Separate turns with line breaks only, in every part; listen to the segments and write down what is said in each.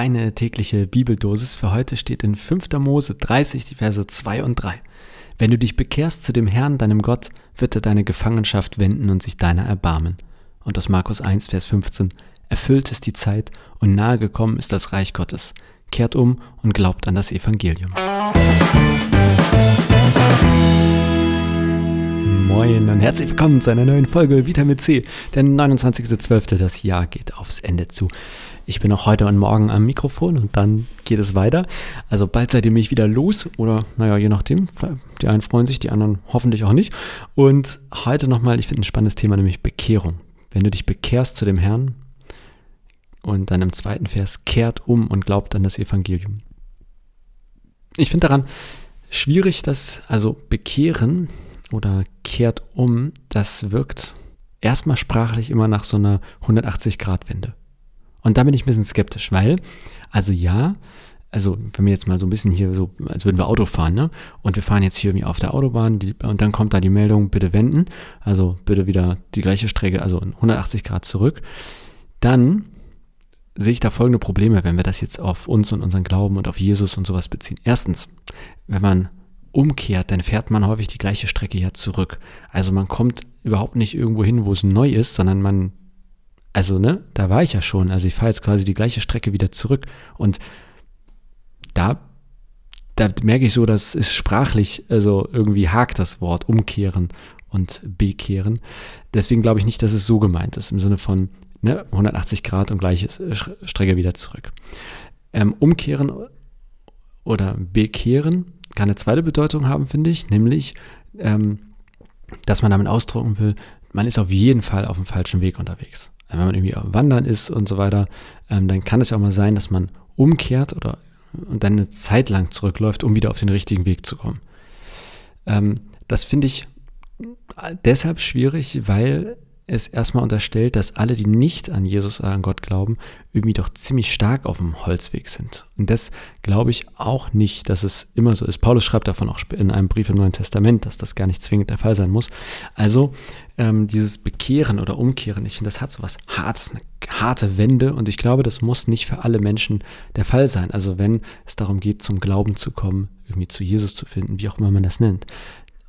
deine tägliche Bibeldosis für heute steht in 5. Mose 30, die Verse 2 und 3. Wenn du dich bekehrst zu dem Herrn, deinem Gott, wird er deine Gefangenschaft wenden und sich deiner erbarmen. Und aus Markus 1, Vers 15. Erfüllt ist die Zeit und nahe gekommen ist das Reich Gottes. Kehrt um und glaubt an das Evangelium. Moin und herzlich willkommen zu einer neuen Folge Vitamin C. Der 29.12. Das Jahr geht aufs Ende zu. Ich bin auch heute und morgen am Mikrofon und dann geht es weiter. Also bald seid ihr mich wieder los oder naja, je nachdem. Die einen freuen sich, die anderen hoffentlich auch nicht. Und heute nochmal, ich finde ein spannendes Thema, nämlich Bekehrung. Wenn du dich bekehrst zu dem Herrn und dann im zweiten Vers kehrt um und glaubt an das Evangelium. Ich finde daran schwierig, dass also bekehren oder kehrt um, das wirkt erstmal sprachlich immer nach so einer 180-Grad-Wende. Und da bin ich ein bisschen skeptisch, weil, also ja, also wenn wir jetzt mal so ein bisschen hier so, als würden wir Auto fahren, ne? Und wir fahren jetzt hier irgendwie auf der Autobahn die, und dann kommt da die Meldung, bitte wenden, also bitte wieder die gleiche Strecke, also 180 Grad zurück. Dann sehe ich da folgende Probleme, wenn wir das jetzt auf uns und unseren Glauben und auf Jesus und sowas beziehen. Erstens, wenn man umkehrt, dann fährt man häufig die gleiche Strecke ja zurück. Also man kommt überhaupt nicht irgendwo hin, wo es neu ist, sondern man, also ne, da war ich ja schon. Also ich fahre jetzt quasi die gleiche Strecke wieder zurück. Und da, da merke ich so, dass es sprachlich, also irgendwie hakt das Wort umkehren und bekehren. Deswegen glaube ich nicht, dass es so gemeint ist, im Sinne von ne, 180 Grad und gleiche Strecke wieder zurück. Ähm, umkehren oder bekehren kann eine zweite Bedeutung haben, finde ich, nämlich, ähm, dass man damit ausdrücken will, man ist auf jeden Fall auf dem falschen Weg unterwegs. Wenn man irgendwie Wandern ist und so weiter, ähm, dann kann es ja auch mal sein, dass man umkehrt oder und dann eine Zeit lang zurückläuft, um wieder auf den richtigen Weg zu kommen. Ähm, das finde ich deshalb schwierig, weil es erstmal unterstellt, dass alle, die nicht an Jesus oder an Gott glauben, irgendwie doch ziemlich stark auf dem Holzweg sind. Und das glaube ich auch nicht, dass es immer so ist. Paulus schreibt davon auch in einem Brief im Neuen Testament, dass das gar nicht zwingend der Fall sein muss. Also ähm, dieses Bekehren oder Umkehren, ich finde, das hat so was Hartes, eine harte Wende und ich glaube, das muss nicht für alle Menschen der Fall sein. Also wenn es darum geht, zum Glauben zu kommen, irgendwie zu Jesus zu finden, wie auch immer man das nennt.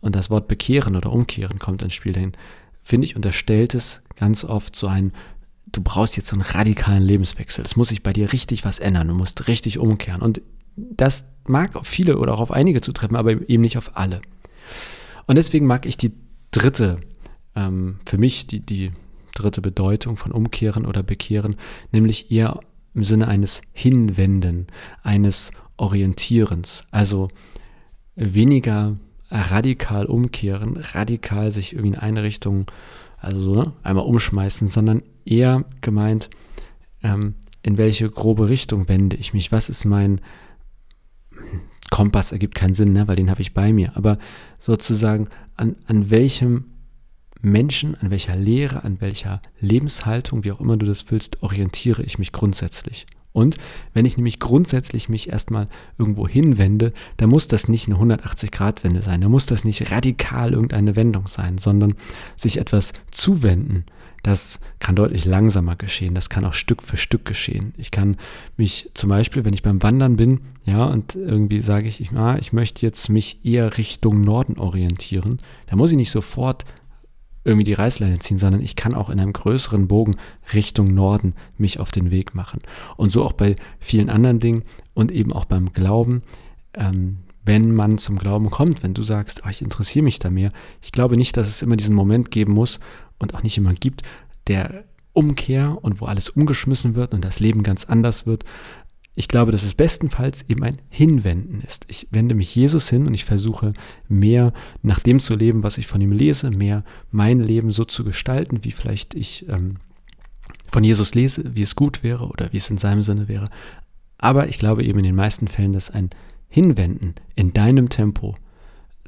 Und das Wort bekehren oder umkehren kommt ins Spiel, denn finde ich, unterstellt es ganz oft so ein, du brauchst jetzt so einen radikalen Lebenswechsel. Es muss sich bei dir richtig was ändern. Du musst richtig umkehren. Und das mag auf viele oder auch auf einige zutreffen, aber eben nicht auf alle. Und deswegen mag ich die dritte, ähm, für mich die, die dritte Bedeutung von Umkehren oder Bekehren, nämlich eher im Sinne eines Hinwenden, eines Orientierens. Also weniger radikal umkehren, radikal sich irgendwie in eine Richtung, also so, ne, einmal umschmeißen, sondern eher gemeint, ähm, in welche grobe Richtung wende ich mich? Was ist mein Kompass? Ergibt keinen Sinn, ne, weil den habe ich bei mir. Aber sozusagen, an, an welchem Menschen, an welcher Lehre, an welcher Lebenshaltung, wie auch immer du das füllst, orientiere ich mich grundsätzlich. Und wenn ich nämlich grundsätzlich mich erstmal irgendwo hinwende, dann muss das nicht eine 180-Grad-Wende sein, dann muss das nicht radikal irgendeine Wendung sein, sondern sich etwas zuwenden. Das kann deutlich langsamer geschehen, das kann auch Stück für Stück geschehen. Ich kann mich zum Beispiel, wenn ich beim Wandern bin, ja, und irgendwie sage ich, ich, ah, ich möchte jetzt mich eher Richtung Norden orientieren, da muss ich nicht sofort irgendwie die Reißleine ziehen, sondern ich kann auch in einem größeren Bogen Richtung Norden mich auf den Weg machen. Und so auch bei vielen anderen Dingen und eben auch beim Glauben. Ähm, wenn man zum Glauben kommt, wenn du sagst, oh, ich interessiere mich da mehr, ich glaube nicht, dass es immer diesen Moment geben muss und auch nicht immer gibt, der Umkehr und wo alles umgeschmissen wird und das Leben ganz anders wird, ich glaube, dass es bestenfalls eben ein Hinwenden ist. Ich wende mich Jesus hin und ich versuche mehr nach dem zu leben, was ich von ihm lese, mehr mein Leben so zu gestalten, wie vielleicht ich ähm, von Jesus lese, wie es gut wäre oder wie es in seinem Sinne wäre. Aber ich glaube eben in den meisten Fällen, dass ein Hinwenden in deinem Tempo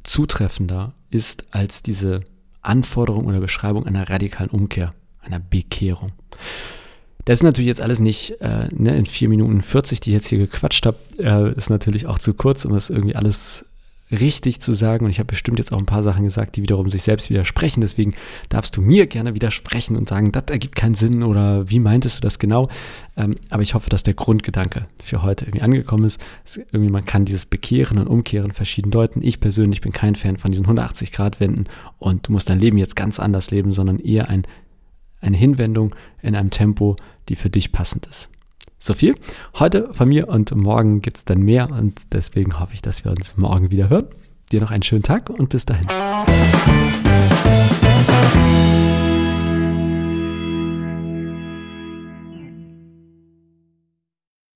zutreffender ist als diese Anforderung oder Beschreibung einer radikalen Umkehr, einer Bekehrung. Das ist natürlich jetzt alles nicht äh, ne, in 4 Minuten 40, die ich jetzt hier gequatscht habe, äh, ist natürlich auch zu kurz, um das irgendwie alles richtig zu sagen und ich habe bestimmt jetzt auch ein paar Sachen gesagt, die wiederum sich selbst widersprechen. Deswegen darfst du mir gerne widersprechen und sagen, das ergibt keinen Sinn oder wie meintest du das genau? Ähm, aber ich hoffe, dass der Grundgedanke für heute irgendwie angekommen ist. Irgendwie man kann dieses Bekehren und Umkehren verschieden deuten. Ich persönlich bin kein Fan von diesen 180 Grad Wenden und du musst dein Leben jetzt ganz anders leben, sondern eher ein, eine Hinwendung in einem Tempo, die für dich passend ist. So viel heute von mir und morgen gibt es dann mehr und deswegen hoffe ich, dass wir uns morgen wieder hören. Dir noch einen schönen Tag und bis dahin.